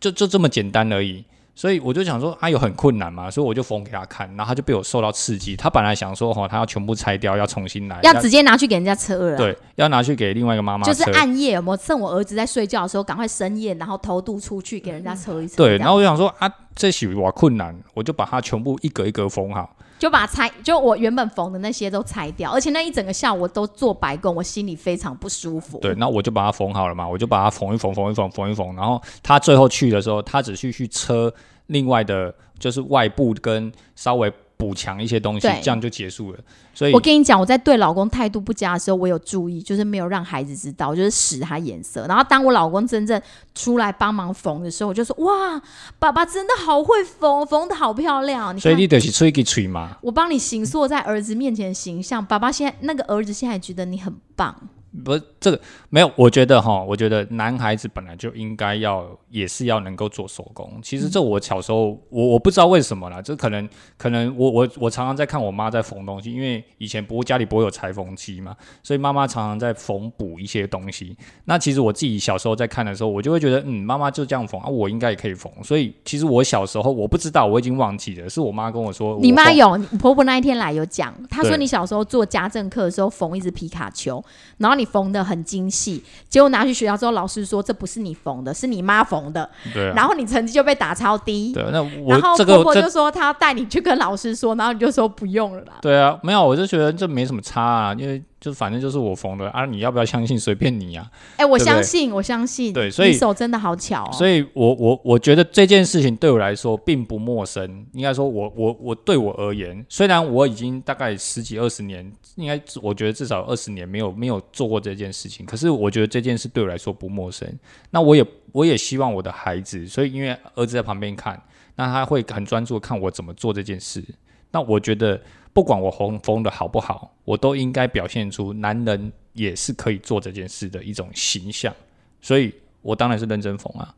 就就这么简单而已。所以我就想说，啊有很困难嘛，所以我就缝给他看，然后他就被我受到刺激。他本来想说，哈，他要全部拆掉，要重新来，要直接拿去给人家车了。对，要拿去给另外一个妈妈。就是暗夜，我趁我儿子在睡觉的时候，赶快深夜，然后偷渡出去给人家车一车。对，然后我就想说，啊，这许我困难，我就把它全部一格一格缝好。就把拆，就我原本缝的那些都拆掉，而且那一整个下午我都做白工，我心里非常不舒服。对，那我就把它缝好了嘛，我就把它缝一缝，缝一缝，缝一缝。然后他最后去的时候，他只是去车另外的，就是外部跟稍微。补强一些东西，这样就结束了。所以，我跟你讲，我在对老公态度不佳的时候，我有注意，就是没有让孩子知道，就是使他眼色。然后，当我老公真正出来帮忙缝的时候，我就说：“哇，爸爸真的好会缝，缝的好漂亮。”所以你得是吹给吹嘛。我帮你形塑在儿子面前的形象，爸爸现在那个儿子现在觉得你很棒。不是这个没有，我觉得哈，我觉得男孩子本来就应该要也是要能够做手工。其实这我小时候我我不知道为什么啦，这可能可能我我我常常在看我妈在缝东西，因为以前不家里不会有裁缝机嘛，所以妈妈常常在缝补一些东西。那其实我自己小时候在看的时候，我就会觉得嗯，妈妈就这样缝啊，我应该也可以缝。所以其实我小时候我不知道，我已经忘记了，是我妈跟我说。你妈有婆婆那一天来有讲，她说你小时候做家政课的时候缝一只皮卡丘，然后你。你缝的很精细，结果拿去学校之后，老师说这不是你缝的，是你妈缝的，对啊，然后你成绩就被打超低。对啊，那然后我这个这婆婆就说她要带你去跟老师说，然后你就说不用了啦。对啊，没有，我就觉得这没什么差啊，因为就反正就是我缝的啊，你要不要相信随便你啊。哎、我相信，我相信，对所以你手真的好巧哦。所以我我我觉得这件事情对我来说并不陌生，应该说我我我对我而言，虽然我已经大概十几二十年，应该我觉得至少二十年没有没有做过这件事情，可是我觉得这件事对我来说不陌生。那我也我也希望我的孩子，所以因为儿子在旁边看，那他会很专注地看我怎么做这件事。那我觉得不管我缝缝的好不好，我都应该表现出男人也是可以做这件事的一种形象。所以我当然是认真缝啊。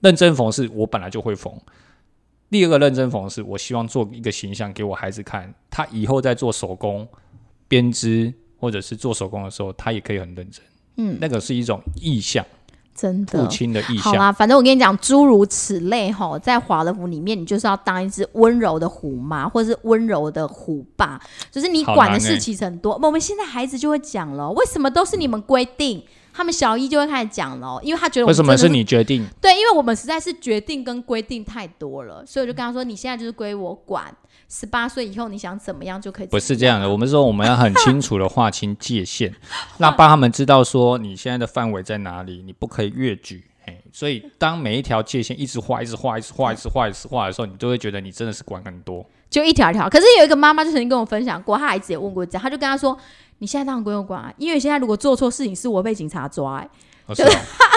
认真缝是我本来就会缝。第二个认真缝是我希望做一个形象给我孩子看，他以后在做手工、编织或者是做手工的时候，他也可以很认真。嗯，那个是一种意向，真的父亲的意向。好啦，反正我跟你讲，诸如此类吼，在华德福里面，你就是要当一只温柔的虎妈，或者是温柔的虎爸，就是你管的事其实很多。我们现在孩子就会讲了，为什么都是你们规定？他们小一就会开始讲了，因为他觉得为什么是你决定？对，因为我们实在是决定跟规定太多了，所以我就跟他说：“你现在就是归我管，十八岁以后你想怎么样就可以。”不是这样的，我们说我们要很清楚的划清界限，让帮他们知道说你现在的范围在哪里，你不可以越矩。哎，所以当每一条界限一直画、一直画、一直画、一直画、一直画的时候，你就会觉得你真的是管很多。就一条一条。可是有一个妈妈就曾经跟我分享过，她孩子也问过这样，她就跟他说：“你现在当然归我管啊，因为现在如果做错事情是我被警察抓、欸。哦是哦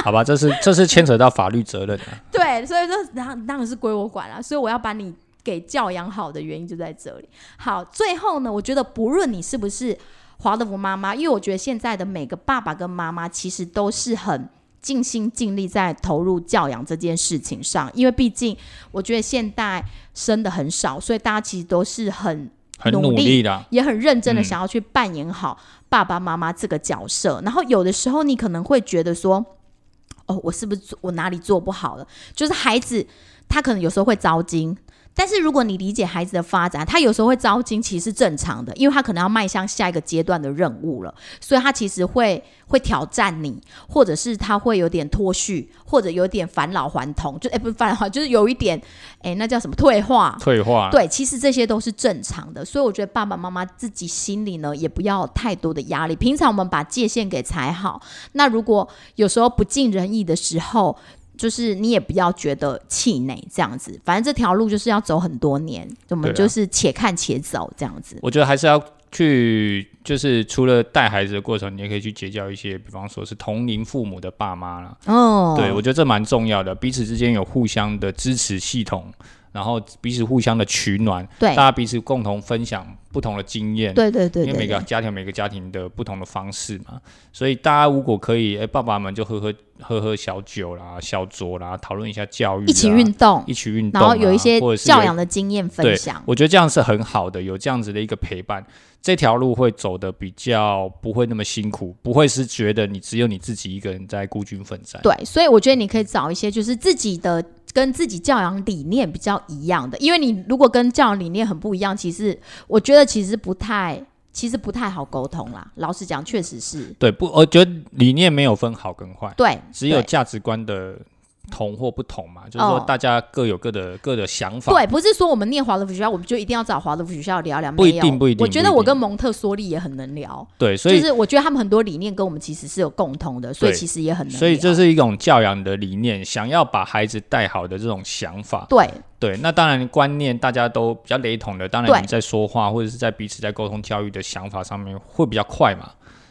好吧，这是这是牵扯到法律责任的、对，所以说当当然是归我管了、所以我要把你给教养好的原因就在这里。好，最后呢，我觉得不论你是不是华德福妈妈，因为我觉得现在的每个爸爸跟妈妈其实都是很。尽心尽力在投入教养这件事情上，因为毕竟我觉得现代生的很少，所以大家其实都是很很努力的。也很认真的嗯想要去扮演好爸爸妈妈这个角色。然后有的时候你可能会觉得说，哦，我是不是我哪里做不好了？就是孩子他可能有时候会糟心。但是如果你理解孩子的发展，他有时候会糟心，其实是正常的，因为他可能要迈向下一个阶段的任务了，所以他其实会会挑战你，或者是他会有点脱序，或者有点返老还童，就哎、不是返老还，就是有一点哎、那叫什么退化，退化，对，其实这些都是正常的，所以我觉得爸爸妈妈自己心里呢，也不要有太多的压力。平常我们把界限给踩好，那如果有时候不尽人意的时候，就是你也不要觉得气馁，这样子。反正这条路就是要走很多年，我们就是且看且走这样子。我觉得还是要去，就是除了带孩子的过程，你也可以去结交一些，比方说是同龄父母的爸妈啦。哦，对，我觉得这蛮重要的，彼此之间有互相的支持系统，然后彼此互相的取暖，对大家彼此共同分享不同的经验。对对对因为每个家庭每个家庭的不同的方式嘛，所以大家如果可以，哎、爸爸们就喝喝喝喝小酒啦、小酌啦，讨论一下教育、啊，一起运动，一起运动、啊，然后有一些教养的经验分享。我觉得这样是很好的，有这样子的一个陪伴，这条路会走的比较不会那么辛苦，不会是觉得你只有你自己一个人在孤军奋战。对，所以我觉得你可以找一些就是自己的跟自己教养理念比较一样的，因为你如果跟教养理念很不一样，其实我觉得其实不太，其实不太好沟通啦。老实讲，确实是对，不，我觉得理念没有分好跟坏，对，只有对价值观的同或不同嘛，就是说哦。大家各有各的各的想法。对，不是说我们念华德福学校，我们就一定要找华德福学校聊聊，不一定不一定我觉得我跟蒙特梭利也很能聊，对，所以就是我觉得他们很多理念跟我们其实是有共同的，所以其实也很能聊。所以这是一种教养的理念，想要把孩子带好的这种想法。对。对，那当然观念大家都比较雷同的，当然对。你在说话或者是在彼此在沟通教育的想法上面会比较快嘛，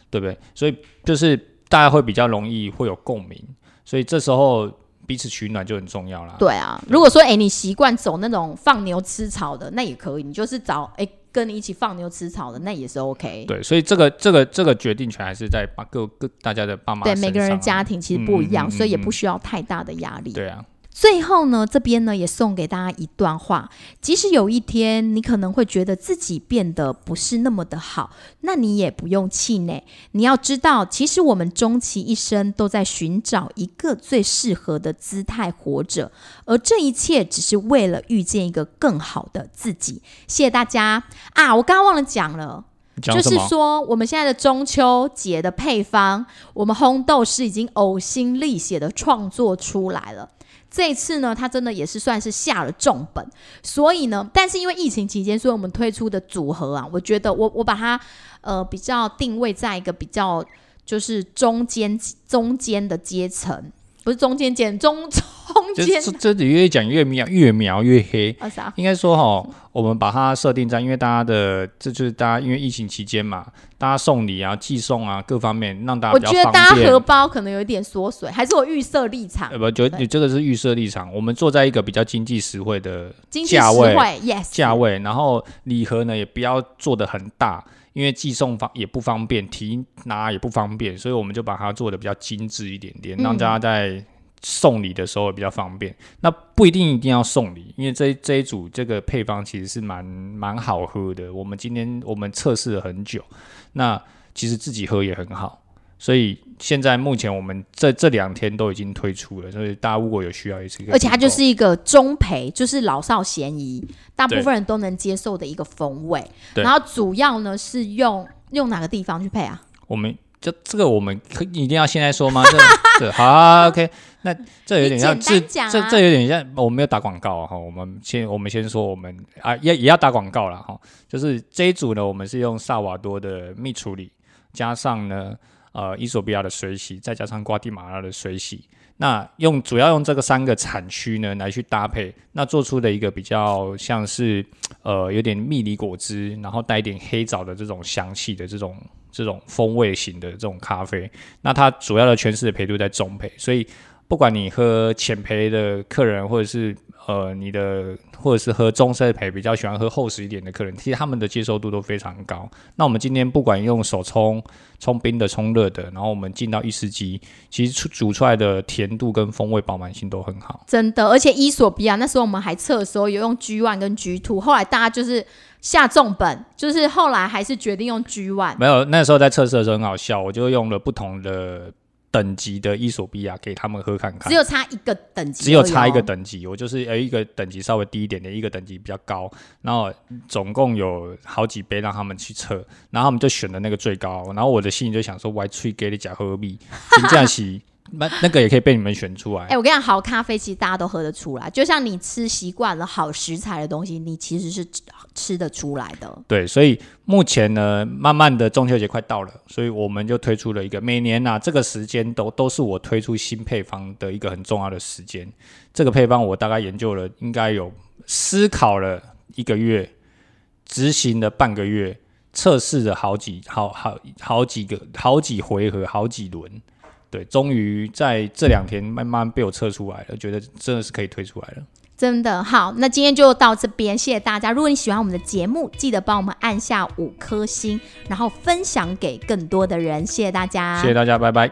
对不对？所以就是大家会比较容易会有共鸣，所以这时候彼此取暖就很重要啦。对啊，如果说哎、你习惯走那种放牛吃草的，那也可以，你就是找哎、跟你一起放牛吃草的，那也是 OK。对，所以这个这个这个决定权还是在把各各大家的爸妈对，每个人家庭其实不一样，嗯嗯嗯所以也嗯不需要太大的压力。对啊，最后呢，这边呢也送给大家一段话：即使有一天你可能会觉得自己变得不是那么的好，那你也不用气馁。你要知道，其实我们终其一生都在寻找一个最适合的姿态活着，而这一切只是为了遇见一个更好的自己。谢谢大家啊！我刚刚忘了讲了。就是？说我们现在的中秋节的配方，我们烘豆师已经呕心沥血的创作出来了。这一次呢，他真的也是算是下了重本，所以呢，但是因为疫情期间，所以我们推出的组合啊，我觉得我我把它呃比较定位在一个比较就是中间中间的阶层，不是中间剪中 中这间这这里越讲越描越描越黑。啊啥？应该说哈，我们把它设定在，因为大家的这就是大家因为疫情期间嘛，大家送礼啊、寄送啊各方面让大家我觉得大家。荷包可能有一点缩水，还是我预设立场呃，不，就你这个是预设立场，我们坐在一个比较经济实惠的价位惠，yes，价位，然后礼盒呢也不要做的很大，因为寄送方也不方便，提拿也不方便，所以我们就把它做的比较精致一点点，嗯让大家在送礼的时候也比较方便。那不一定一定要送礼，因为这这一组这个配方其实是蛮蛮好喝的。我们今天我们测试了很久，那其实自己喝也很好。所以现在目前我们这这两天都已经推出了，所以大家如果有需要也是可以。而且它就是一个中培，就是老少咸宜，大部分人都能接受的一个风味。然后主要呢是用用哪个地方去配啊？我们就这个我们可一定要现在说吗？这这好、啊、OK，那这有点像你这这这有点像我们没有打广告啊哈，我们先我们先说我们啊也也要打广告了哈，就是这一组呢，我们是用萨瓦多的蜜处理，加上呢呃伊索比亚的水洗，再加上瓜地马拉的水洗。那用主要用这个三个产区呢来去搭配，那做出的一个比较像是呃有点蜜梨果汁，然后带一点黑枣的这种香气的这种这种风味型的这种咖啡。那它主要的诠释的焙度在中焙，所以不管你喝浅焙的客人，或者是呃你的或者是喝中深焙比较喜欢喝厚实一点的客人，其实他们的接受度都非常高。那我们今天不管用手冲、冲冰的、冲热的，然后我们进到意式机，其实出煮出来的甜度跟风味饱满性都很好。真的，而且伊索比亚那时候我们还测的时候有用 G one 跟 G two，后来大家就是下重本，就是后来还是决定用 G one。没有，那时候在测试的时候很好笑，我就用了不同的等级的伊索比亚给他们喝看看只。有差一个等级，只有差一个。等级，我就是有一个等级稍微低一点点，一个等级比较高，然后总共有好几杯让他们去测，然后他们就选了那个最高，然后我的心里就想说，我还去给你讲何必，评价起那那个也可以被你们选出来哎、。我跟你讲，好咖啡其实大家都喝得出来，就像你吃习惯了好食材的东西，你其实是吃吃得出来的。对，所以目前呢，慢慢的中秋节快到了，所以我们就推出了一个每年呐、这个时间都都是我推出新配方的一个很重要的时间。这个配方我大概研究了，应该有思考了一个月，执行了半个月，测试了好几好好好几个好几回合好几轮。对，终于在这两天慢慢被我测出来了，觉得真的是可以推出来了。真的好，那今天就到这边，谢谢大家。如果你喜欢我们的节目，记得帮我们按下五颗星，然后分享给更多的人，谢谢大家，谢谢大家，拜拜。